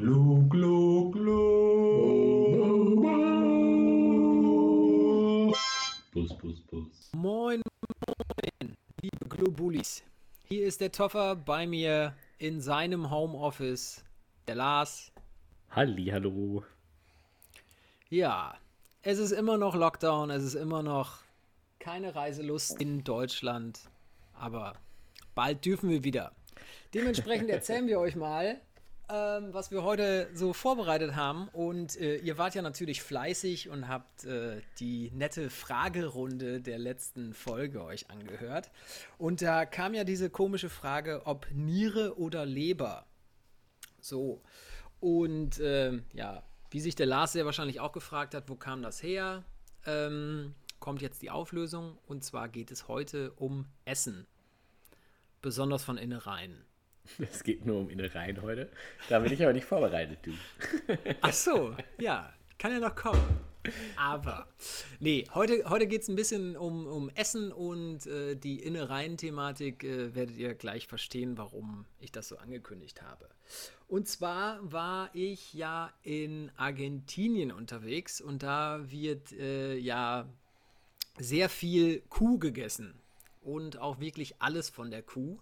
Glu, glu, glu. Bus, bus, bus. Moin, moin, liebe Globulis. Hier ist der Toffer bei mir in seinem Homeoffice, der Lars. Halli, hallo. Ja, es ist immer noch Lockdown, es ist immer noch keine Reiselust in Deutschland, aber bald dürfen wir wieder. Dementsprechend erzählen wir euch mal, ähm, was wir heute so vorbereitet haben. Und äh, ihr wart ja natürlich fleißig und habt äh, die nette Fragerunde der letzten Folge euch angehört. Und da kam ja diese komische Frage, ob Niere oder Leber. So. Und ähm, ja, wie sich der Lars sehr wahrscheinlich auch gefragt hat, wo kam das her? Ähm, kommt jetzt die Auflösung. Und zwar geht es heute um Essen. Besonders von Innereien. Es geht nur um Innereien heute. Da bin ich aber nicht vorbereitet, du. Ach so, ja, kann ja noch kommen. Aber, nee, heute, heute geht es ein bisschen um, um Essen und äh, die Innereien-Thematik äh, werdet ihr gleich verstehen, warum ich das so angekündigt habe. Und zwar war ich ja in Argentinien unterwegs und da wird äh, ja sehr viel Kuh gegessen und auch wirklich alles von der Kuh.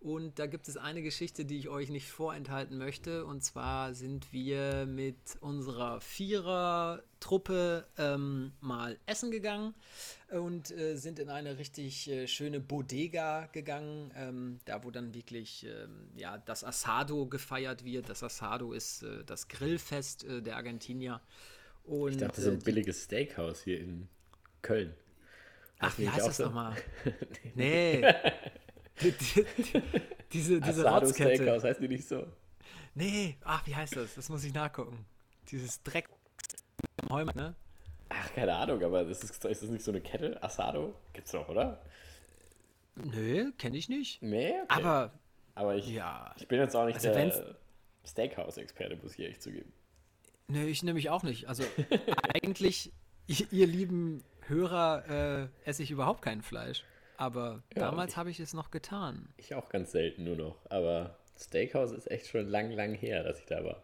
Und da gibt es eine Geschichte, die ich euch nicht vorenthalten möchte. Und zwar sind wir mit unserer Vierer-Truppe ähm, mal essen gegangen und äh, sind in eine richtig äh, schöne Bodega gegangen, ähm, da wo dann wirklich ähm, ja, das Asado gefeiert wird. Das Asado ist äh, das Grillfest äh, der Argentinier. Und, ich dachte, so ein äh, billiges Steakhouse hier in Köln. Ach, wie heißt das so? nochmal? nee. diese diese Rotzkette. Steakhouse, heißt die nicht so? Nee, ach, wie heißt das? Das muss ich nachgucken. Dieses Dreck Heumann, ne? Ach, keine Ahnung, aber das ist, ist das nicht so eine Kette? Asado? Gibt's doch, oder? Nö, kenne ich nicht. Nee, okay. Aber, aber ich, ja. ich bin jetzt auch nicht also der Steakhouse-Experte, muss ich ehrlich zugeben. Nö, ich nämlich auch nicht. Also eigentlich, ihr lieben Hörer, äh, esse ich überhaupt kein Fleisch. Aber ja, damals habe ich es noch getan. Ich auch ganz selten nur noch. Aber Steakhouse ist echt schon lang, lang her, dass ich da war.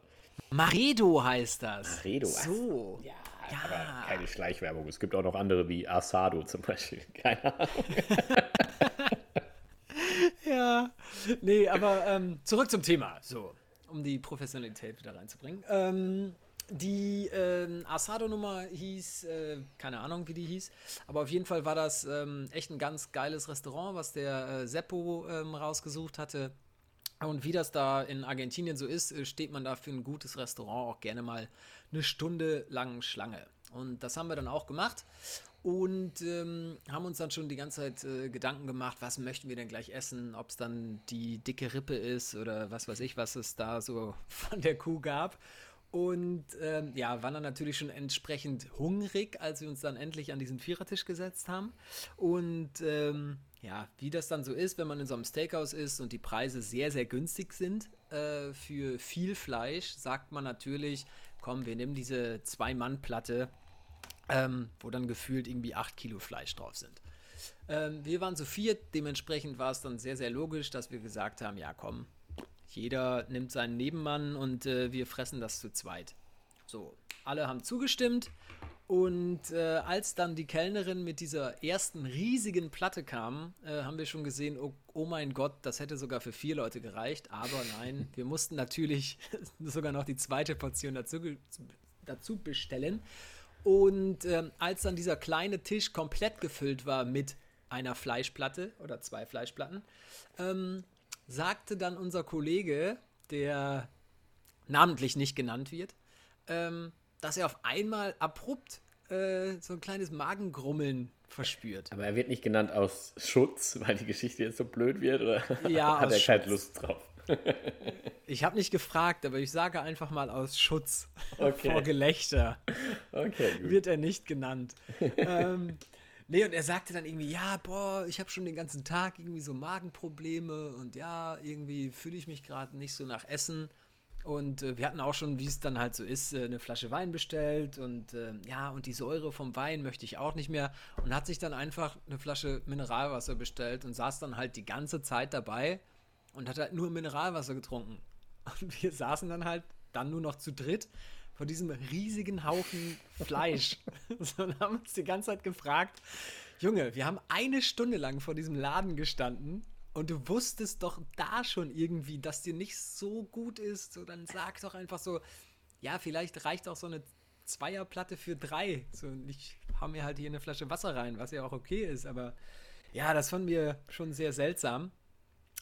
Maredo heißt das. Maredo, so. Ja, ja, aber keine Schleichwerbung. Es gibt auch noch andere wie Asado zum Beispiel. Keine Ahnung. ja, nee, aber ähm, zurück zum Thema. So, um die Professionalität wieder reinzubringen. Ähm, die äh, Asado-Nummer hieß, äh, keine Ahnung, wie die hieß, aber auf jeden Fall war das ähm, echt ein ganz geiles Restaurant, was der äh, Seppo ähm, rausgesucht hatte. Und wie das da in Argentinien so ist, äh, steht man da für ein gutes Restaurant auch gerne mal eine Stunde lang Schlange. Und das haben wir dann auch gemacht und ähm, haben uns dann schon die ganze Zeit äh, Gedanken gemacht, was möchten wir denn gleich essen, ob es dann die dicke Rippe ist oder was weiß ich, was es da so von der Kuh gab. Und ähm, ja, waren dann natürlich schon entsprechend hungrig, als wir uns dann endlich an diesen Vierertisch gesetzt haben. Und ähm, ja, wie das dann so ist, wenn man in so einem Steakhouse ist und die Preise sehr, sehr günstig sind äh, für viel Fleisch, sagt man natürlich, komm, wir nehmen diese Zwei-Mann-Platte, ähm, wo dann gefühlt irgendwie 8 Kilo Fleisch drauf sind. Ähm, wir waren zu viert, dementsprechend war es dann sehr, sehr logisch, dass wir gesagt haben, ja komm, jeder nimmt seinen Nebenmann und äh, wir fressen das zu zweit. So, alle haben zugestimmt. Und äh, als dann die Kellnerin mit dieser ersten riesigen Platte kam, äh, haben wir schon gesehen, oh, oh, mein Gott, das hätte sogar für vier Leute gereicht. Aber nein, wir mussten natürlich sogar noch die zweite Portion dazu, dazu bestellen. Und ähm, als dann dieser kleine Tisch komplett gefüllt war mit einer Fleischplatte oder zwei Fleischplatten, ähm, sagte dann unser Kollege, der namentlich nicht genannt wird, ähm, dass er auf einmal abrupt äh, so ein kleines Magengrummeln verspürt. Aber er wird nicht genannt aus Schutz, weil die Geschichte jetzt so blöd wird, oder ja, hat er keine Lust drauf? ich habe nicht gefragt, aber ich sage einfach mal aus Schutz okay. vor Gelächter. Okay, gut. Wird er nicht genannt. ähm, Nee, und er sagte dann irgendwie, ja, boah, ich habe schon den ganzen Tag irgendwie so Magenprobleme und ja, irgendwie fühle ich mich gerade nicht so nach Essen. Und äh, wir hatten auch schon, wie es dann halt so ist, äh, eine Flasche Wein bestellt und äh, ja, und die Säure vom Wein möchte ich auch nicht mehr. Und hat sich dann einfach eine Flasche Mineralwasser bestellt und saß dann halt die ganze Zeit dabei und hat halt nur Mineralwasser getrunken. Und wir saßen dann halt dann nur noch zu dritt vor diesem riesigen Haufen Fleisch. so, und haben uns die ganze Zeit gefragt, Junge, wir haben eine Stunde lang vor diesem Laden gestanden und du wusstest doch da schon irgendwie, dass dir nicht so gut ist. So, dann sag doch einfach so, ja, vielleicht reicht auch so eine Zweierplatte für drei. So, und ich hau mir halt hier eine Flasche Wasser rein, was ja auch okay ist, aber ja, das fanden wir schon sehr seltsam.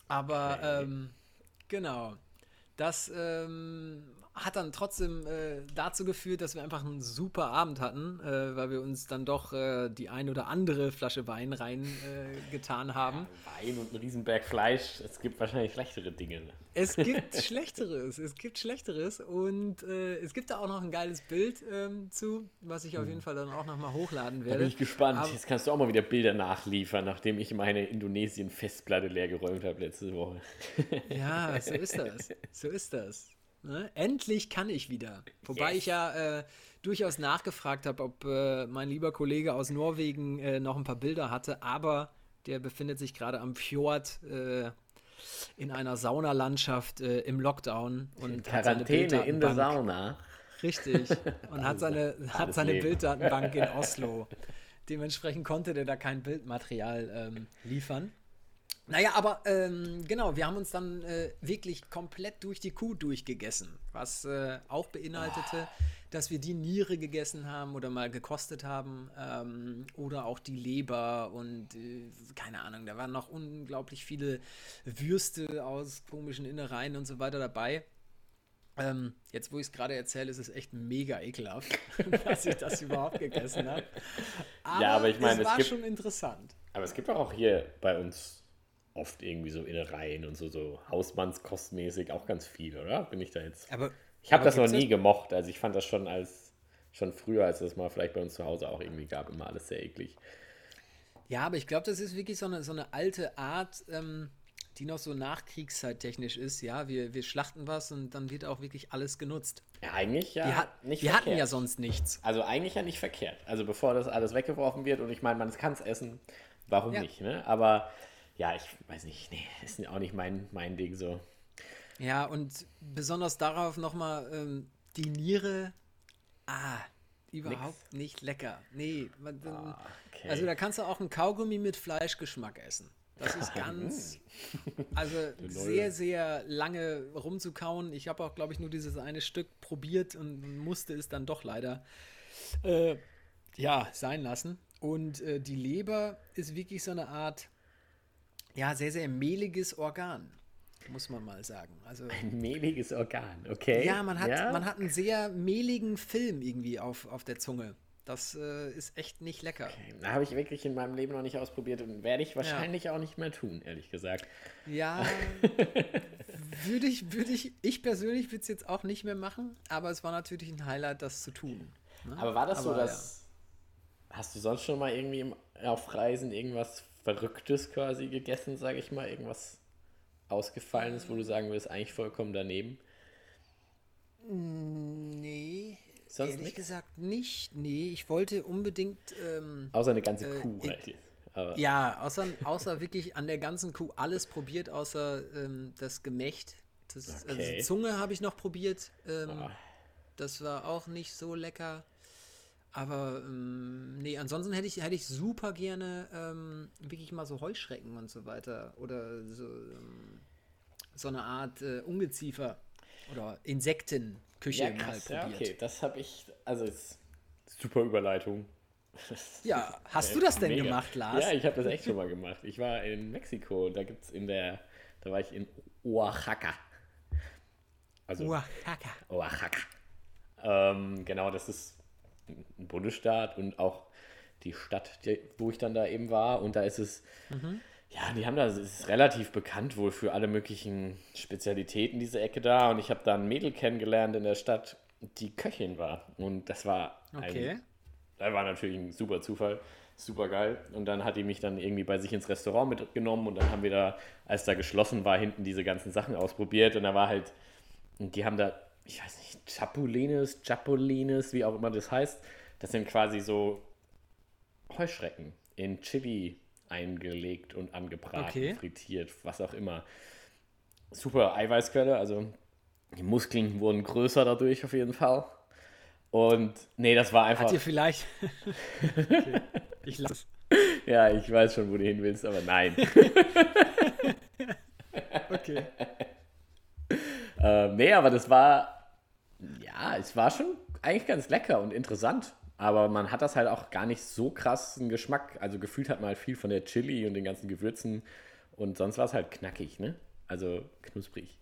Aber Okay. ähm, genau. Das ähm, hat dann trotzdem äh, dazu geführt, dass wir einfach einen super Abend hatten, äh, weil wir uns dann doch äh, die ein oder andere Flasche Wein rein äh, haben. Wein und ein Riesenberg Fleisch. Es gibt wahrscheinlich schlechtere Dinge. Es gibt Schlechteres, es gibt Schlechteres und äh, es gibt da auch noch ein geiles Bild ähm, zu, was ich auf jeden Fall dann auch nochmal hochladen Da werde. bin ich gespannt. Aber- Jetzt kannst du auch mal wieder Bilder nachliefern, nachdem ich meine Indonesien-Festplatte leer geräumt habe letzte Woche. Ja, so ist das. So ist das. Ne? Endlich kann ich wieder. Wobei Yes. ich ja äh, durchaus nachgefragt habe, ob äh, mein lieber Kollege aus Norwegen äh, noch ein paar Bilder hatte, aber der befindet sich gerade am Fjord äh, in einer Saunalandschaft äh, im Lockdown und hat seine Quarantäne in der Sauna. Richtig. Und hat seine, hat seine Leben. Bilddatenbank in Oslo. Dementsprechend konnte der da kein Bildmaterial ähm, liefern. Naja, aber ähm, genau, wir haben uns dann äh, wirklich komplett durch die Kuh durchgegessen, was äh, auch beinhaltete, dass wir die Niere gegessen haben oder mal gekostet haben ähm, oder auch die Leber und äh, keine Ahnung, da waren noch unglaublich viele Würste aus komischen Innereien und so weiter dabei. Ähm, jetzt, wo ich es gerade erzähle, ist es echt mega ekelhaft, dass ich das überhaupt gegessen habe. Ja, aber ich meine, es war gibt- schon interessant. Aber es gibt auch hier bei uns oft irgendwie so Innereien und so, so Hausmannskostmäßig auch ganz viel, oder? Bin ich da jetzt. Aber Ich habe das noch nie gemocht. Also ich fand das schon als schon früher, als das mal vielleicht bei uns zu Hause auch irgendwie gab, immer alles sehr eklig. Ja, aber ich glaube, das ist wirklich so eine, so eine alte Art, ähm, die noch so nachkriegszeittechnisch ist. Ja, wir, wir schlachten was und dann wird auch wirklich alles genutzt. Ja, eigentlich ja Wir, hat, nicht wir verkehrt. hatten ja sonst nichts. Also eigentlich ja nicht verkehrt. Also bevor das alles weggeworfen wird und ich meine, man kann es essen, warum Ja. nicht, ne? Aber ja, ich weiß nicht, nee, ist auch nicht mein, mein Ding so. Ja, und besonders darauf nochmal ähm, die Niere. Ah, überhaupt nicht lecker. Nee, man, Ah, okay. also da kannst du auch einen Kaugummi mit Fleischgeschmack essen. Das ist ganz, also sehr, sehr lange rumzukauen. Ich habe auch, glaube ich, nur dieses eine Stück probiert und musste es dann doch leider äh, ja, sein lassen. Und äh, die Leber ist wirklich so eine Art, ja, sehr, sehr mehliges Organ, muss man mal sagen. Also Ein mehliges Organ, okay. ja, man hat, Ja? man hat einen sehr mehligen Film irgendwie auf, auf der Zunge. Das äh, ist echt nicht lecker. Da habe ich wirklich in meinem Leben noch nicht ausprobiert und werde ich wahrscheinlich auch nicht mehr tun, ehrlich gesagt. Ja, würde ich, würde ich, ich persönlich würde es jetzt auch nicht mehr machen, aber es war natürlich ein Highlight, das zu tun. ne? Aber war das so, Aber dass. Hast du sonst schon mal irgendwie auf Reisen irgendwas Verrücktes quasi gegessen, sage ich mal? Irgendwas Ausgefallenes, wo du sagen würdest, eigentlich vollkommen daneben? Nee, Sonst ehrlich nix? gesagt nicht. Nee, ich wollte unbedingt, ähm, Außer eine ganze Äh, Kuh halt. Aber ja, außer, außer wirklich an der ganzen Kuh alles probiert, außer ähm, das Gemächt. Das, Also Okay. die Zunge habe ich noch probiert. Ähm. Das war auch nicht so lecker. Aber ähm, nee, ansonsten hätte ich, hätte ich super gerne ähm, wirklich mal so Heuschrecken und so weiter. Oder so, ähm, so eine Art äh, Ungeziefer oder Insektenküche ja, mal probiert. ja, okay, das habe ich. Also, ist super Überleitung. Ja, hast du das denn mega. gemacht, Lars? Ja, ich habe das echt schon mal gemacht. Ich war in Mexiko und da gibt es in der. Da war ich in Oaxaca. Also, Oaxaca. Oaxaca. Ähm, genau, das ist ein Bundesstaat und auch die Stadt, wo ich dann da eben war. Und da ist es, ja, die haben da, es ist relativ bekannt wohl für alle möglichen Spezialitäten, diese Ecke da. Und ich habe da ein Mädel kennengelernt in der Stadt, die Köchin war. Und das war Okay. ein, das war natürlich ein super Zufall. Super geil. Und dann hat die mich dann irgendwie bei sich ins Restaurant mitgenommen und dann haben wir da, als da geschlossen war, hinten diese ganzen Sachen ausprobiert. Und da war halt, und die haben da, ich weiß nicht, Chapulines, Chapulines, wie auch immer das heißt. Das sind quasi so Heuschrecken in Chili eingelegt und angebraten, Okay. frittiert, was auch immer. Super Eiweißquelle, also Die Muskeln wurden größer dadurch auf jeden Fall. Und nee, das war einfach. Hat ihr vielleicht. okay. Ich lasse Ja, ich weiß schon, wo du hin willst, aber nein. Okay. ähm, nee, aber das war. Ja, es war schon eigentlich ganz lecker und interessant. Aber man hat das halt auch gar nicht so krassen Geschmack. Also gefühlt hat man halt viel von der Chili und den ganzen Gewürzen. Und sonst war es halt knackig, ne? Also knusprig.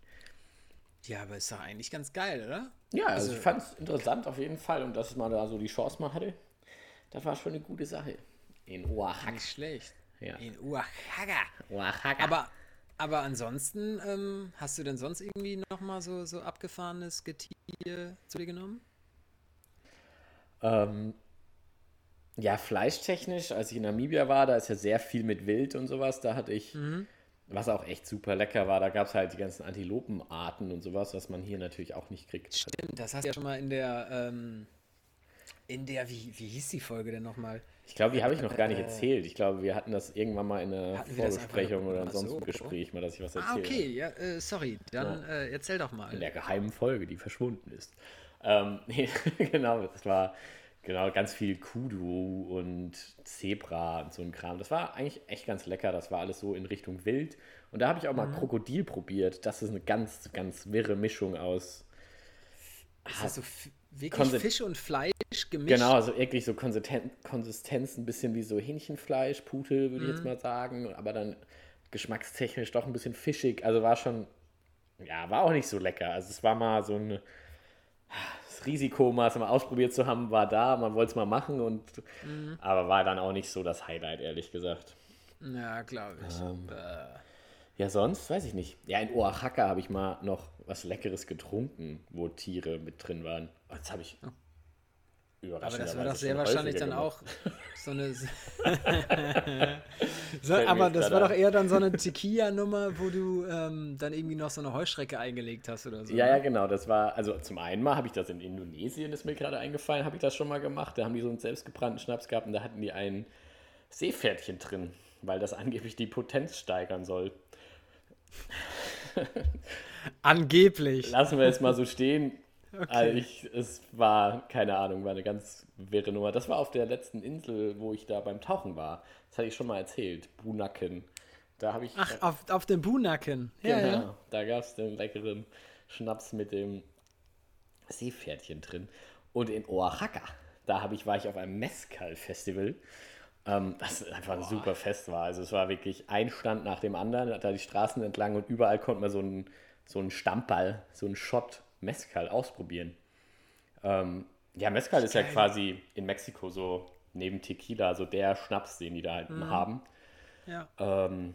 Ja, aber ist doch eigentlich ganz geil, oder? Ja, also, Also- ich fand es interessant auf jeden Fall. Und dass man da so die Chance mal hatte, das war schon eine gute Sache. In Oaxaca. Nicht schlecht. Ja. In Oaxaca. Oaxaca. Aber, aber ansonsten, ähm, hast du denn sonst irgendwie nochmal so, so abgefahrenes Getier zu dir genommen? Ähm, ja, fleischtechnisch, als ich in Namibia war, da ist ja sehr viel mit Wild und sowas. Da hatte ich, was auch echt super lecker war, da gab es halt die ganzen Antilopenarten und sowas, was man hier natürlich auch nicht kriegt. Stimmt, das hast du ja schon mal in der, ähm, in der, wie, wie hieß die Folge denn nochmal? Ich glaube, die habe ich noch gar nicht erzählt. Ich glaube, wir hatten das irgendwann mal in einer Vorbesprechung oder ansonsten so. im Gespräch, mal, dass ich was Ah, erzähle. okay, ja, äh, sorry, dann äh, erzähl doch mal. In der geheimen Folge, die verschwunden ist. Ähm, genau, das war genau ganz viel Kudu und Zebra und so ein Kram. Das war eigentlich echt ganz lecker. Das war alles so in Richtung Wild. Und da habe ich auch Mhm. mal Krokodil probiert. Das ist eine ganz, ganz wirre Mischung aus. Ist das so wirklich Konsi- Fisch und Fleisch gemischt? Genau, also wirklich so Konsisten Konsistenz ein bisschen wie so Hähnchenfleisch, Pute, würde ich Mhm. jetzt mal sagen. Aber dann geschmackstechnisch doch ein bisschen fischig. Also war schon, ja, war auch nicht so lecker. Also es war mal so ein das Risiko, mal es mal ausprobiert zu haben, war da. Man wollte es mal machen und Mhm. aber war dann auch nicht so das Highlight, ehrlich gesagt. Ja, glaube ich. Ähm. Äh, Ja, sonst weiß ich nicht. Ja, in Oaxaca habe ich mal noch was Leckeres getrunken, wo Tiere mit drin waren. Jetzt habe ich. aber Überraschenderweise das war doch sehr wahrscheinlich dann gemacht. auch so eine. so, aber das war doch eher dann so eine Tequila-Nummer, wo du ähm, dann irgendwie noch so eine Heuschrecke eingelegt hast oder so. Ja, ja, ne? genau. Das war, also zum einen mal habe ich das in Indonesien, ist mir gerade eingefallen, habe ich das schon mal gemacht. Da haben die so einen selbstgebrannten Schnaps gehabt und da hatten die ein Seepferdchen drin, weil das angeblich die Potenz steigern soll. Angeblich. Lassen wir es mal so stehen. Also ich, es war, keine Ahnung, war eine ganz wirre Nummer. Das war auf der letzten Insel, wo ich da beim Tauchen war. Das hatte ich schon mal erzählt. Bunaken. Da habe ich. Ach, auf, auf dem Buhnacken. Ja, genau, ja. da gab es den leckeren Schnaps mit dem Seepferdchen drin. Und in Oaxaca, da habe ich, war ich auf einem Mezcal-Festival, ähm, das einfach ein super Fest war. Also es war wirklich ein Stand nach dem anderen, da die Straßen entlang und überall konnte man so einen, so einen Stammball, so einen Shot Mezcal ausprobieren. Ähm, ja, Mezcal ist ja quasi in Mexiko so neben Tequila so der Schnaps, den die da halt haben. ja. Ähm,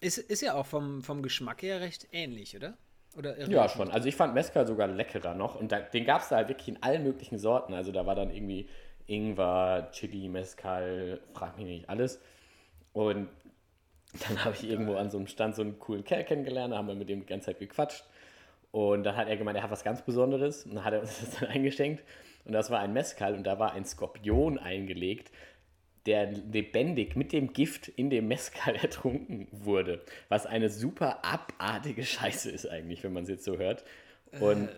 Ist, ist ja auch vom, vom Geschmack her recht ähnlich, oder? Oder Ja, schon. Also ich fand Mezcal sogar leckerer noch. Und da, den gab es da halt wirklich in allen möglichen Sorten. Also da war dann irgendwie Ingwer, Chili, Mezcal, frag mich nicht, alles. Und dann habe ich irgendwo an so einem Stand so einen coolen Kerl kennengelernt, da haben wir mit dem die ganze Zeit gequatscht. Und dann hat er gemeint, er hat was ganz Besonderes. Und dann hat er uns das dann eingeschenkt. Und das war ein Mezcal und da war ein Skorpion eingelegt, der lebendig mit dem Gift in dem Mezcal ertrunken wurde. Was eine super abartige Scheiße ist eigentlich, wenn man es jetzt so hört. Und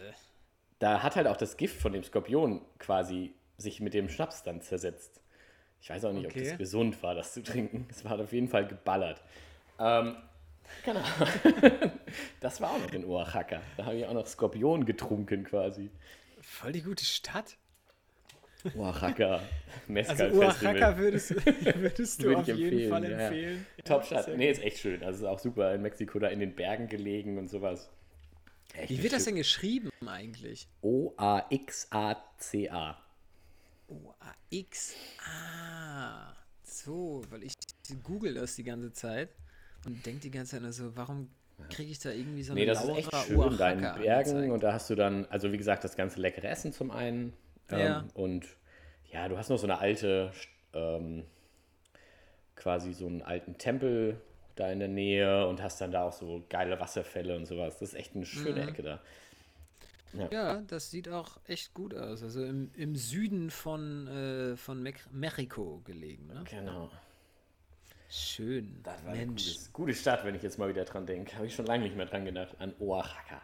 da hat halt auch das Gift von dem Skorpion quasi sich mit dem Schnaps dann zersetzt. Ich weiß auch nicht, ob Okay. das gesund war, das zu trinken. Es war auf jeden Fall geballert. Ähm, genau. das war auch noch in Oaxaca. Da habe ich auch noch Skorpion getrunken quasi. Voll die gute Stadt. Oaxaca, Mezcal Also Festival. Oaxaca würdest, würdest du Würde auf jeden empfehlen, Fall ja, ja. empfehlen. Top-Stadt. sehr Nee, ist echt schön. Also ist auch super in Mexiko, da in den Bergen gelegen und sowas. Echt Wie wird das denn geschrieben eigentlich? O-A-X-A-C-A. O-A-X. Ah, so, weil ich google das die ganze Zeit und denke die ganze Zeit nur so, warum kriege ich da irgendwie so eine Nee, das ist echt schön da in den Bergen und da hast du dann, also wie gesagt, das ganze leckere Essen zum einen. Ähm, Ja. Und ja, du hast noch so eine alte, ähm, quasi so einen alten Tempel da in der Nähe und hast dann da auch so geile Wasserfälle und sowas. Das ist echt eine schöne Mhm. Ecke da. Ja, das sieht auch echt gut aus. Also im, im Süden von, äh, von Mex Mexiko gelegen. Ne? Genau. Schön. Das war eine Mensch. gute, gute Stadt, wenn ich jetzt mal wieder dran denke. Habe ich schon lange nicht mehr dran gedacht. An Oaxaca.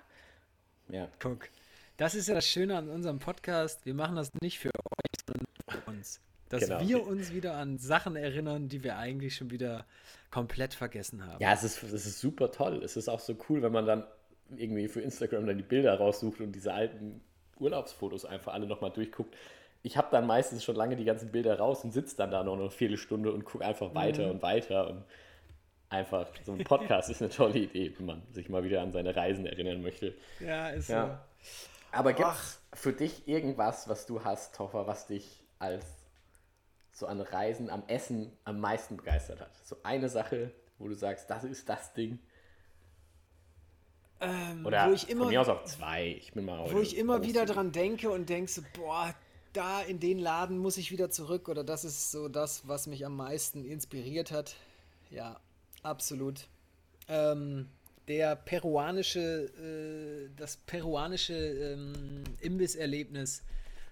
Ja. Guck. Das ist ja das Schöne an unserem Podcast. Wir machen das nicht für euch, sondern für uns. Dass Genau. wir uns wieder an Sachen erinnern, die wir eigentlich schon wieder komplett vergessen haben. Ja, es ist, es ist super toll. Es ist auch so cool, wenn man dann irgendwie für Instagram dann die Bilder raussucht und diese alten Urlaubsfotos einfach alle nochmal durchguckt. Ich habe dann meistens schon lange die ganzen Bilder raus und sitze dann da noch eine Viertelstunde und gucke einfach weiter Mhm. und weiter. Und einfach, so ein Podcast ist eine tolle Idee, wenn man sich mal wieder an seine Reisen erinnern möchte. Ja, ist Ja. Aber gibt es für dich irgendwas, was du hast, Toffer, was dich als so an Reisen, am Essen am meisten begeistert hat? So eine Sache, wo du sagst, das ist das Ding. Ähm, Oder wo ich immer, von mir aus auch zwei. Ich bin mal wo ich immer wieder dran denke und denke so, boah, da in den Laden muss ich wieder zurück oder das ist so das, was mich am meisten inspiriert hat. Ja, absolut. Ähm, der peruanische, äh, das peruanische ähm, Imbisserlebnis,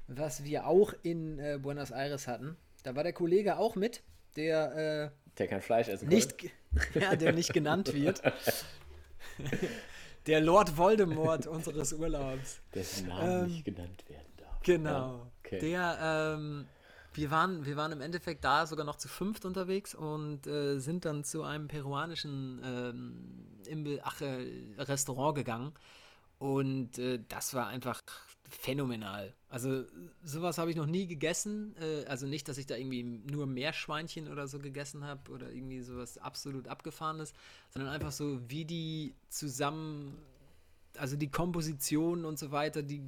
was wir auch in äh, Buenos Aires hatten. Da war der Kollege auch mit, der äh, Der kein Fleisch essen nicht, ja, der nicht genannt wird. Der Lord Voldemort unseres Urlaubs. Dessen Namen Ähm, nicht genannt werden darf. Genau. Ja, okay. Der, ähm, wir waren, wir waren im Endeffekt da sogar noch zu fünft unterwegs und äh, sind dann zu einem peruanischen ähm, Imbi Ach, äh, Restaurant gegangen. Und äh, das war einfach phänomenal. Also sowas habe ich noch nie gegessen. Äh, also nicht, dass ich da irgendwie nur Meerschweinchen oder so gegessen habe oder irgendwie sowas absolut abgefahrenes, sondern einfach so, wie die zusammen also die Komposition und so weiter, die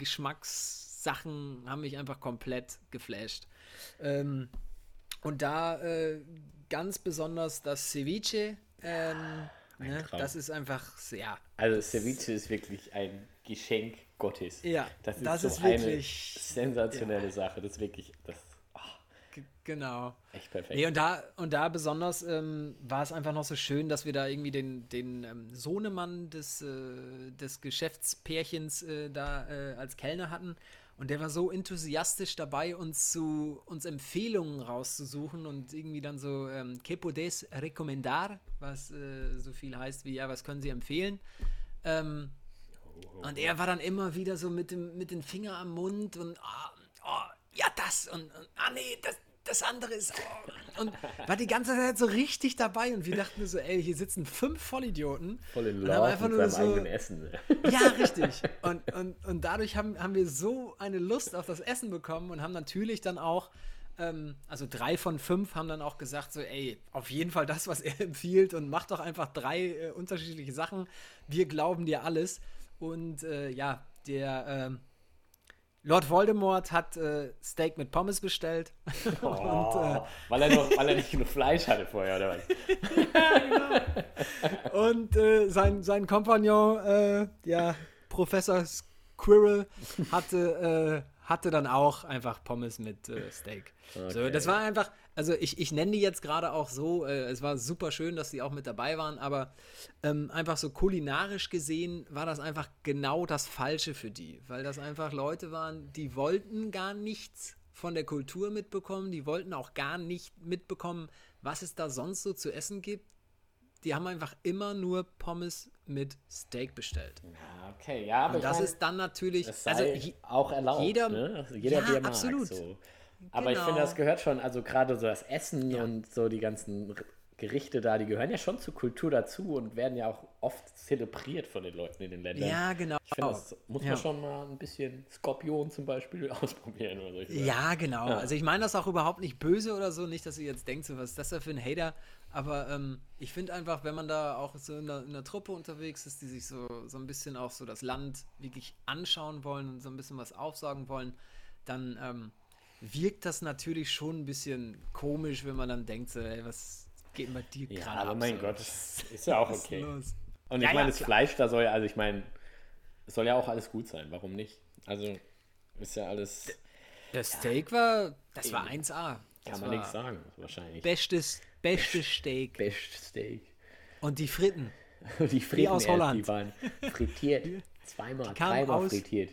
Geschmackssachen haben mich einfach komplett geflasht. Ähm, und da äh, ganz besonders das Ceviche, ähm, ne, das ist einfach sehr. Also Ceviche ist wirklich ein Geschenk Gottes. Ja, das ist, das so ist eine wirklich- sensationelle Sache. Das ist wirklich, das G genau. echt perfekt. Nee, und da, und da besonders ähm, war es einfach noch so schön, dass wir da irgendwie den, den ähm, Sohnemann des, äh, des Geschäftspärchens äh, da äh, als Kellner hatten. Und der war so enthusiastisch dabei, uns zu uns Empfehlungen rauszusuchen und irgendwie dann so ähm, ¿Qué podés recomendar? Was äh, so viel heißt wie, ja, was können Sie empfehlen? Ähm, und er war dann immer wieder so mit dem, mit dem Finger am Mund und ah, oh, ja, das und, und ah nee, das, das andere ist. Oh, und war die ganze Zeit so richtig dabei und wir dachten so, ey, hier sitzen fünf Vollidioten. Voll in Love einfach mit nur seinem so, eigenen Essen. ne? ja, richtig. Und, und, und dadurch haben, haben wir so eine Lust auf das Essen bekommen und haben natürlich dann auch, ähm, also drei von fünf haben dann auch gesagt, so, ey, auf jeden Fall das, was er empfiehlt und mach doch einfach drei äh, unterschiedliche Sachen. Wir glauben dir alles. Und äh, ja, der ähm, Lord Voldemort hat äh, Steak mit Pommes bestellt. Oh, und, äh, weil, er noch, weil er nicht genug Fleisch hatte vorher, oder was? Und äh, sein, sein Kompagnon, äh, ja, Professor Squirrel, hatte, äh, hatte dann auch einfach Pommes mit äh, Steak. So, Okay. das war einfach, also ich, ich nenne die jetzt gerade auch so, äh, es war super schön, dass die auch mit dabei waren, aber ähm, einfach so kulinarisch gesehen war das einfach genau das Falsche für die, weil das einfach Leute waren, die wollten gar nichts von der Kultur mitbekommen, die wollten auch gar nicht mitbekommen, was es da sonst so zu essen gibt. Die haben einfach immer nur Pommes mit Steak bestellt. Ja, okay, ja, aber Und ich das mein, ist dann natürlich, also auch erlaubt. jeder- ne? also jeder, Ja, wie er mag. absolut. So. Aber ich Genau. finde, das gehört schon, also gerade so das Essen Ja. und so die ganzen Gerichte da, die gehören ja schon zur Kultur dazu und werden ja auch oft zelebriert von den Leuten in den Ländern. ja genau. Ich finde, das muss Ja. man schon mal ein bisschen Skorpion zum Beispiel ausprobieren oder Sachen. Ja, genau. Ja. Also ich meine das auch überhaupt nicht böse oder so, nicht, dass ihr jetzt denkt, so, was ist das da für ein Hater. Aber ähm, ich finde einfach, wenn man da auch so in einer, in einer Truppe unterwegs ist, die sich so, so ein bisschen auch so das Land wirklich anschauen wollen und so ein bisschen was aufsagen wollen, dann ähm, wirkt das natürlich schon ein bisschen komisch, wenn man dann denkt, so, ey, was geht denn bei dir Ja, gerade aber ab? mein so? Gott, das ist ja auch okay. Und Ja, ich meine, ja, das klar. Fleisch, da soll ja, also ich meine, es soll ja auch alles gut sein. Warum nicht? Also ist ja alles, Der Steak war, das war 1A. Kann man nichts sagen, wahrscheinlich. Bestes, bestes Steak. Best Steak. Und die Fritten. Die Fritten aus erst, Holland. die waren frittiert. Zweimal, dreimal aus- frittiert.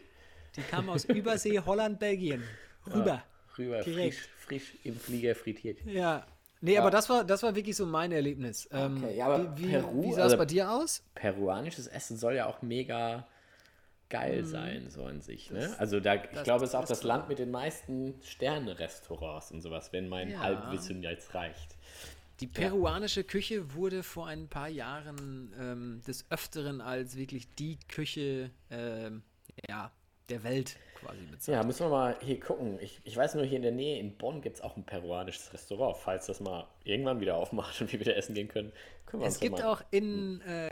Die kamen aus Übersee, Holland, Belgien. Rüber. Rüber, Direkt. frisch, frisch im Flieger frittiert. Ja. Nee, aber das war, das war wirklich so mein Erlebnis. Ähm, Okay, ja, aber wie, wie, Peru, wie sah es also- bei dir aus? Peruanisches Essen soll ja auch mega geil sein, so an sich. Ne? Also da, ich Mhm. das- glaube, es ist auch das das Land mit den meisten Sterne-Restaurants und sowas, wenn mein Ja. Halbwissen jetzt reicht. Die peruanische Küche wurde vor ein paar Jahren ähm, des Öfteren als wirklich die Küche ähm, ja, der Welt quasi bezeichnet. Ja, müssen wir mal hier gucken. Ich, ich weiß nur, hier in der Nähe in Bonn gibt es auch ein peruanisches Restaurant. Falls das mal irgendwann wieder aufmacht und wir wieder essen gehen können, können wir Es uns gibt mal... auch in, äh,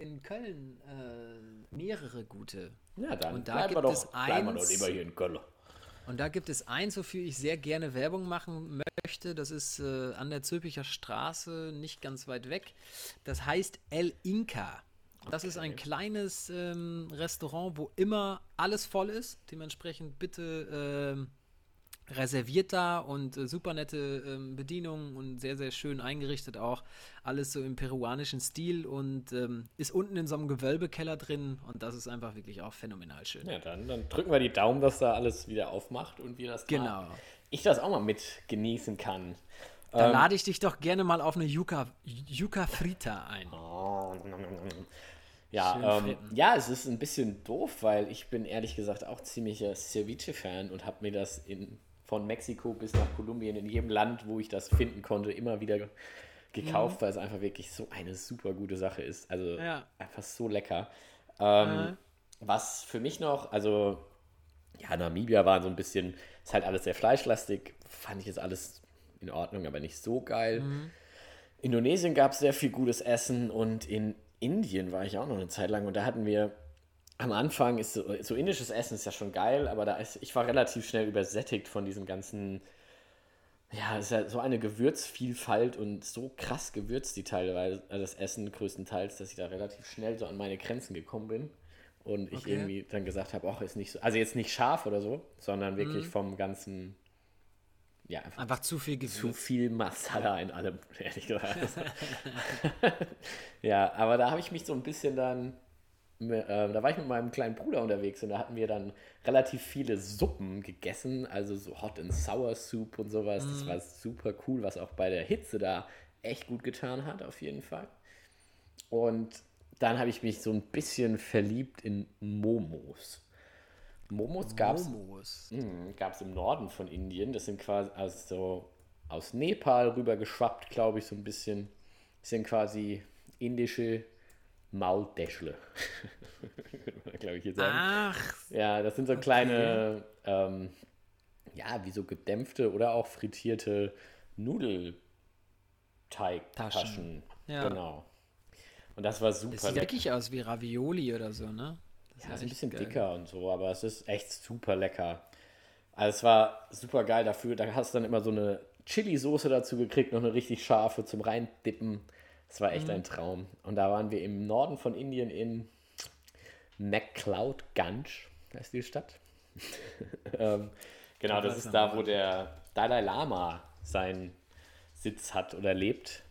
in Köln äh, mehrere gute. Ja, dann und da bleiben wir gibt doch, es eins- lieber hier in Köln. Und da gibt es eins, wofür ich sehr gerne Werbung machen möchte. Das ist äh, an der Zülpicher Straße, nicht ganz weit weg. Das heißt El Inca. Das ist ein kleines ähm, Restaurant, wo immer alles voll ist. Dementsprechend bitte ähm, reserviert da und äh, super nette ähm, Bedienung und sehr, sehr schön eingerichtet auch. Alles so im peruanischen Stil und ähm, ist unten in so einem Gewölbekeller drin und das ist einfach wirklich auch phänomenal schön. Ja, dann, dann drücken wir die Daumen, dass da alles wieder aufmacht und wir das Genau. mal, ich das auch mal mit genießen kann. Da Ähm, lade ich dich doch gerne mal auf eine Yuca, Yuca Frita ein. Ja, ähm, ja, es ist ein bisschen doof, weil ich bin ehrlich gesagt auch ziemlicher Ceviche-Fan und habe mir das in, von Mexiko bis nach Kolumbien in jedem Land, wo ich das finden konnte, immer wieder ge- gekauft, weil es einfach wirklich so eine super gute Sache ist. Also Ja. einfach so lecker. Ähm, Ja. Was für mich noch, also ja, Namibia war so ein bisschen, ist halt alles sehr fleischlastig, fand ich jetzt alles in Ordnung, aber nicht so geil. Indonesien gab es sehr viel gutes Essen und in Indien war ich auch noch eine Zeit lang und da hatten wir am Anfang ist so, so indisches Essen ist ja schon geil, aber da ist, ich war relativ schnell übersättigt von diesen ganzen, ja, es ist ja so eine Gewürzvielfalt und so krass gewürzt die teilweise, also das Essen größtenteils, dass ich da relativ schnell so an meine Grenzen gekommen bin und ich Okay. irgendwie dann gesagt habe, ach, ist nicht so, also jetzt nicht scharf oder so, sondern wirklich vom ganzen, ja, einfach Einfach zu viel zu Gewürz. viel Masala in allem, ehrlich gesagt. ja, aber da habe ich mich so ein bisschen dann, äh, da war ich mit meinem kleinen Bruder unterwegs und da hatten wir dann relativ viele Suppen gegessen, also so Hot and Sour Soup und sowas. Das war super cool, was auch bei der Hitze da echt gut getan hat, auf jeden Fall. Und dann habe ich mich so ein bisschen verliebt in Momos. Momos gab es Momos. Gab es im Norden von Indien. Das sind quasi also so aus Nepal rüber geschwappt, glaube ich, so ein bisschen. Das sind quasi indische Maultäschle. glaube ich jetzt sagen. Ach, Ja, das sind so kleine, ähm, ja, wie so gedämpfte oder auch frittierte Nudelteigtaschen. Taschen. Ja. Genau. Und das war super das sieht lecker. wirklich aus wie Ravioli oder so, ne? Ja, ist ein bisschen geil. dicker und so, aber es ist echt super lecker. Also es war super geil dafür. Da hast du dann immer so eine Chili-Soße dazu gekriegt, noch eine richtig scharfe zum Reindippen. Es war echt Mhm. ein Traum. Und da waren wir im Norden von Indien in McCloud Ganj, heißt die Stadt. ähm, genau, das ist da, wo der Dalai Lama seinen Sitz hat oder lebt.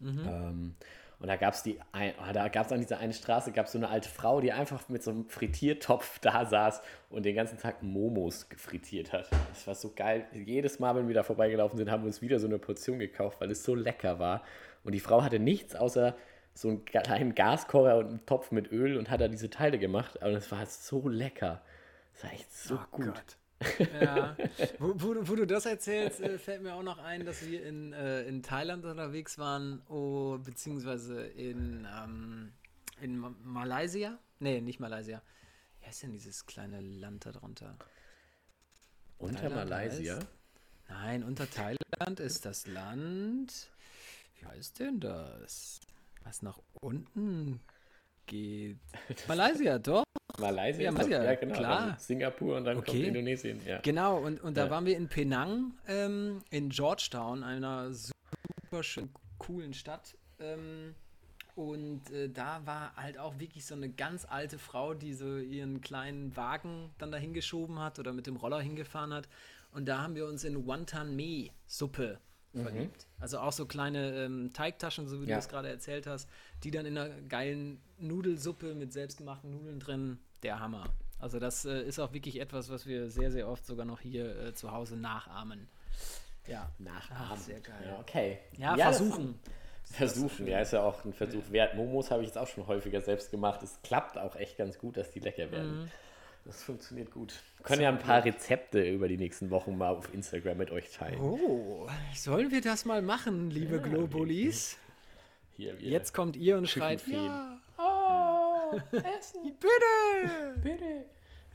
Ähm, und da gab es die, ein, oh, da gab es an dieser einen Straße, gab es so eine alte Frau, die einfach mit so einem Frittiertopf da saß und den ganzen Tag Momos gefrittiert hat. Das war so geil. Jedes Mal, wenn wir da vorbeigelaufen sind, haben wir uns wieder so eine Portion gekauft, weil es so lecker war. Und die Frau hatte nichts außer so einen kleinen Gaskocher und einen Topf mit Öl und hat da diese Teile gemacht. Und es war so lecker. Es war echt so Oh gut. Gott. Ja. Wo, wo, du- wo du das erzählst, äh, fällt mir auch noch ein, dass wir in, äh, in Thailand unterwegs waren, oh, beziehungsweise in, ähm, in Ma Malaysia. Nee, nicht Malaysia. Wie heißt denn dieses kleine Land da drunter? Unter Thailand Malaysia. heißt- Nein, unter Thailand ist das Land. Wie heißt denn das? Was nach unten geht. Malaysia, doch. Malaysia, Malaysia, ja genau. klar. Singapur und dann kommt Okay. Indonesien. Ja. Genau, und, und da Ja. waren wir in Penang, ähm, in Georgetown, einer super schönen, coolen Stadt. Ähm, und äh, da war halt auch wirklich so eine ganz alte Frau, die so ihren kleinen Wagen dann dahin geschoben hat oder mit dem Roller hingefahren hat. Und da haben wir uns in Wonton-Mee-Suppe verliebt. Also auch so kleine ähm, Teigtaschen, so wie Ja. du es gerade erzählt hast, die dann in einer geilen Nudelsuppe mit selbstgemachten Nudeln drin, der Hammer. Also das äh, ist auch wirklich etwas, was wir sehr, sehr oft sogar noch hier äh, zu Hause nachahmen. Ja. Nachahmen. Ach, sehr geil. Ja, okay. Ja, das versuchen. ist- Versuchen, ja, ist ja auch ein Versuch wert. Momos habe ich jetzt auch schon häufiger selbst gemacht. Es klappt auch echt ganz gut, dass die lecker werden. Mhm. Das funktioniert gut. Wir können ja ein paar Rezepte über die nächsten Wochen mal auf Instagram mit euch teilen. Oh, sollen wir das mal machen, liebe Globulis? Hier, wir Jetzt kommt ihr und schreit, ja, Essen, bitte! bitte.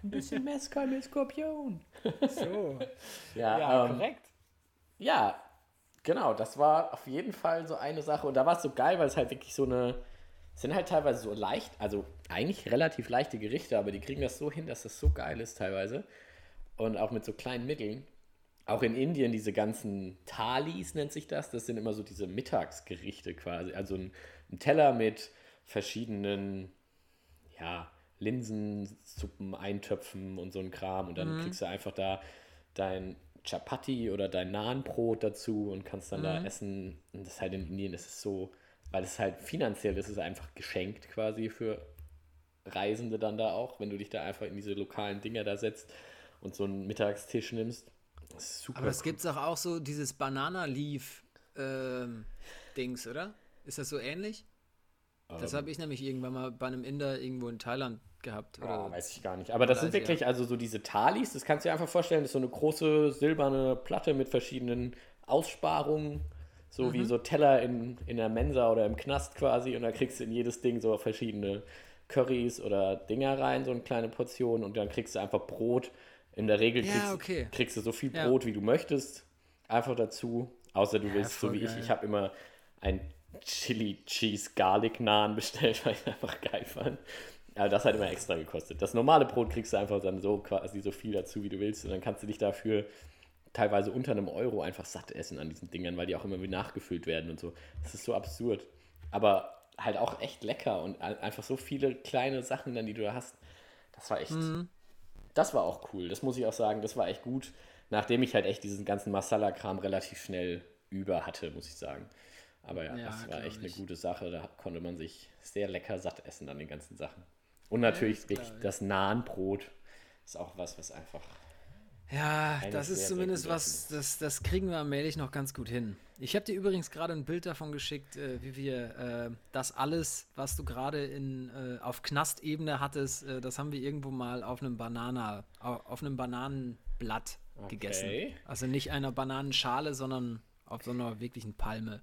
Ein bisschen Mescal mit Skorpion. So, Ja, ja, ähm, korrekt. Ja, genau, das war auf jeden Fall so eine Sache. Und da war es so geil, weil es halt wirklich so eine. Es sind halt teilweise so leicht, also eigentlich relativ leichte Gerichte, aber die kriegen das so hin, dass das so geil ist teilweise. Und auch mit so kleinen Mitteln. Auch in Indien diese ganzen Thalis nennt sich das. Das sind immer so diese Mittagsgerichte quasi. Also ein, ein Teller mit verschiedenen, ja, Linsensuppen, Eintöpfen und so ein Kram. Und dann kriegst du einfach da dein Chapati oder dein Nahenbrot dazu und kannst dann da essen. Und das ist halt in Indien, das ist so, weil es halt finanziell ist, es einfach geschenkt quasi für Reisende dann da auch, wenn du dich da einfach in diese lokalen Dinger da setzt und so einen Mittagstisch nimmst. Super. Aber es cool. gibt auch, auch so dieses Banana-Leaf-Dings, oder? Ist das so ähnlich? Das Ähm. habe ich nämlich irgendwann mal bei einem Inder irgendwo in Thailand gehabt. Oder? Ah, weiß ich gar nicht. Aber das sind ich, wirklich, also so diese Thalis, das kannst du dir einfach vorstellen, das ist so eine große silberne Platte mit verschiedenen Aussparungen, so Mhm. wie so Teller in, in der Mensa oder im Knast quasi. Und da kriegst du in jedes Ding so verschiedene Currys oder Dinger rein, so eine kleine Portion. Und dann kriegst du einfach Brot. In der Regel Ja, kriegst, okay. kriegst du so viel Ja. Brot, wie du möchtest, einfach dazu. Außer du willst, so wie ich, geil. ich habe immer ein Chili Cheese Garlic Naan bestellt, weil ich einfach geil fand. Aber das hat immer extra gekostet. Das normale Brot kriegst du einfach dann so quasi so viel dazu, wie du willst. Und dann kannst du dich dafür teilweise unter einem Euro einfach satt essen an diesen Dingern, weil die auch immer wieder nachgefüllt werden und so. Das ist so absurd. Aber halt auch echt lecker und ein- einfach so viele kleine Sachen dann, die du da hast. Das war echt, das war auch cool. Das muss ich auch sagen, das war echt gut. Nachdem ich halt echt diesen ganzen Masala-Kram relativ schnell über hatte, muss ich sagen. Aber ja, Ja, das war echt eine ich. gute Sache. Da konnte man sich sehr lecker satt essen an den ganzen Sachen. Und natürlich das glaub ich. das Nahenbrot ist auch was, was einfach. Ja, Eine das ist zumindest was, das, das kriegen wir allmählich noch ganz gut hin. Ich habe dir übrigens gerade ein Bild davon geschickt, äh, wie wir äh, das alles, was du gerade in äh, auf Knastebene hattest, äh, das haben wir irgendwo mal auf einem Banana, au- auf einem Bananenblatt gegessen. Okay. Also nicht einer Bananenschale, sondern auf so einer wirklichen Palme.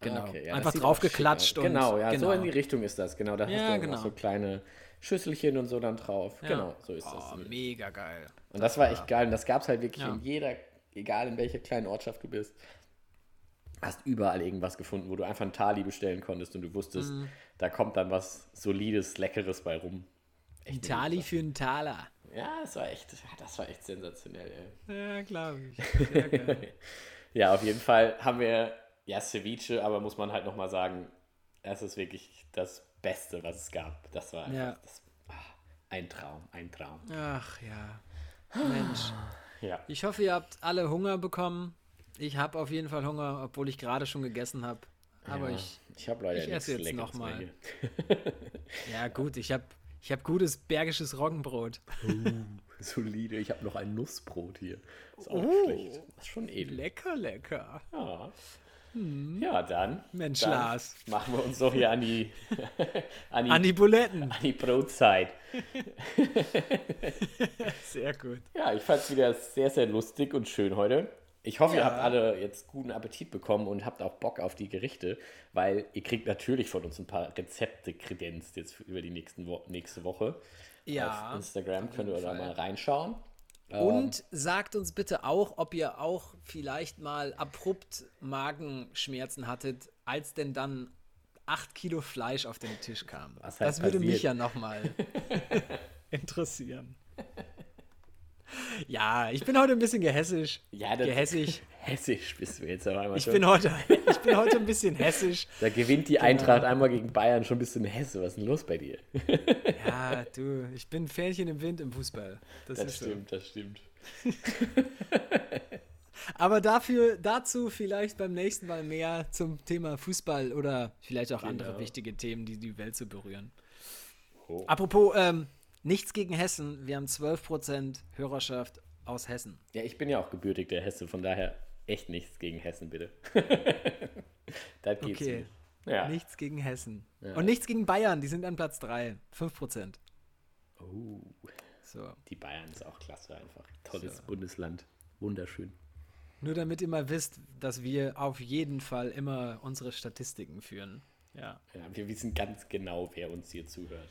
Genau. Okay, ja, das Einfach sieht drauf auch schick geklatscht aus. und Genau, ja, so genau. in die Richtung ist das. Genau, da Ja, hast du genau. so kleine Schüsselchen und so dann drauf. Ja. Genau, so ist das. Oh, mega geil. Und das war echt geil. Und das gab es halt wirklich in jeder, egal in welcher kleinen Ortschaft du bist, hast überall irgendwas gefunden, wo du einfach ein Tali bestellen konntest und du wusstest, Mhm. da kommt dann was Solides, Leckeres bei rum. Echt eine Tali für einen Taler. Ja, das war echt, das war echt sensationell, ey. Ja, glaube ich. Sehr geil. Ja, auf jeden Fall haben wir, ja, Ceviche, aber muss man halt nochmal sagen, es ist wirklich das Beste, was es gab. Das war einfach Ja. das, ah, ein Traum, ein Traum. Ach ja. Mensch. Ja. Ich hoffe, ihr habt alle Hunger bekommen. Ich habe auf jeden Fall Hunger, obwohl ich gerade schon gegessen habe. Aber ja, ich, ich habe leider ich esse jetzt Leckeres noch mal. mehr ja gut, ich habe ich hab gutes bergisches Roggenbrot. Solide, ich habe noch ein Nussbrot hier. Ist auch Oh. schlecht. Ist schon edel. Lecker, lecker. Ja. Ja, dann. Mensch, dann Lars. Machen wir uns doch hier an die, an die, An die Buletten. an die Brotzeit. Sehr gut. Ja, ich fand es wieder sehr, sehr lustig und schön heute. Ich hoffe, ihr Ja. habt alle jetzt guten Appetit bekommen und habt auch Bock auf die Gerichte, weil ihr kriegt natürlich von uns ein paar Rezepte kredenzt jetzt über die nächsten Wo nächste Woche. Ja, Auf Instagram könnt ihr da mal reinschauen. Und sagt uns bitte auch, ob ihr auch vielleicht mal abrupt Magenschmerzen hattet, als denn dann 8 Kilo Fleisch auf den Tisch kam. Was halt das würde mich passiert? ja nochmal interessieren. Ja, ich bin heute ein bisschen gehässig. Ja, das- Gehässig. Hessisch bist du jetzt aber einmal Ich schon. bin, heute, ich bin heute ein bisschen hessisch. Da gewinnt die Eintracht einmal gegen Bayern schon ein bisschen Hesse. Was ist denn los bei dir? Ja, du, ich bin Fähnchen im Wind im Fußball. Das, Das ist so. stimmt, das stimmt. Aber dafür, dazu vielleicht beim nächsten Mal mehr zum Thema Fußball oder vielleicht auch andere Genau. wichtige Themen, die die Welt so berühren. Oh. Apropos, ähm, nichts gegen Hessen. Wir haben 12% Hörerschaft aus Hessen. Ja, ich bin ja auch gebürtigter Hesse, von daher echt nichts gegen Hessen, bitte. das geht Okay. nicht. Ja. Nichts gegen Hessen. Ja. Und nichts gegen Bayern, die sind an Platz 3. 5%. Oh, So. die Bayern ist auch klasse einfach. Tolles So. Bundesland. Wunderschön. Nur damit ihr mal wisst, dass wir auf jeden Fall immer unsere Statistiken führen. Ja. Ja, wir wissen ganz genau, wer uns hier zuhört.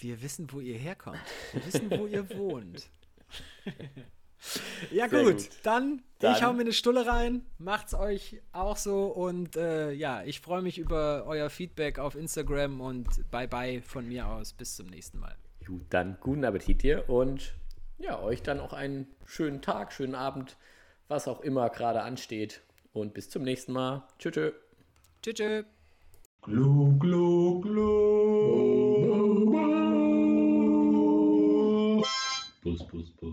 Wir wissen, wo ihr herkommt. Wir wissen, wo ihr wohnt. ja, gut. gut. Dann, Dann- ich hau mir eine Stulle rein. Macht's euch auch so. Und äh, ja, ich freue mich über euer Feedback auf Instagram und bye bye von mir aus. Bis zum nächsten Mal. Gut, dann guten Appetit dir und ja, euch dann auch einen schönen Tag, schönen Abend, was auch immer gerade ansteht. Und bis zum nächsten Mal. Tschüss. tschüss. Tschüss. tschüss. Glu, glu, glu. Bus, bus, bus.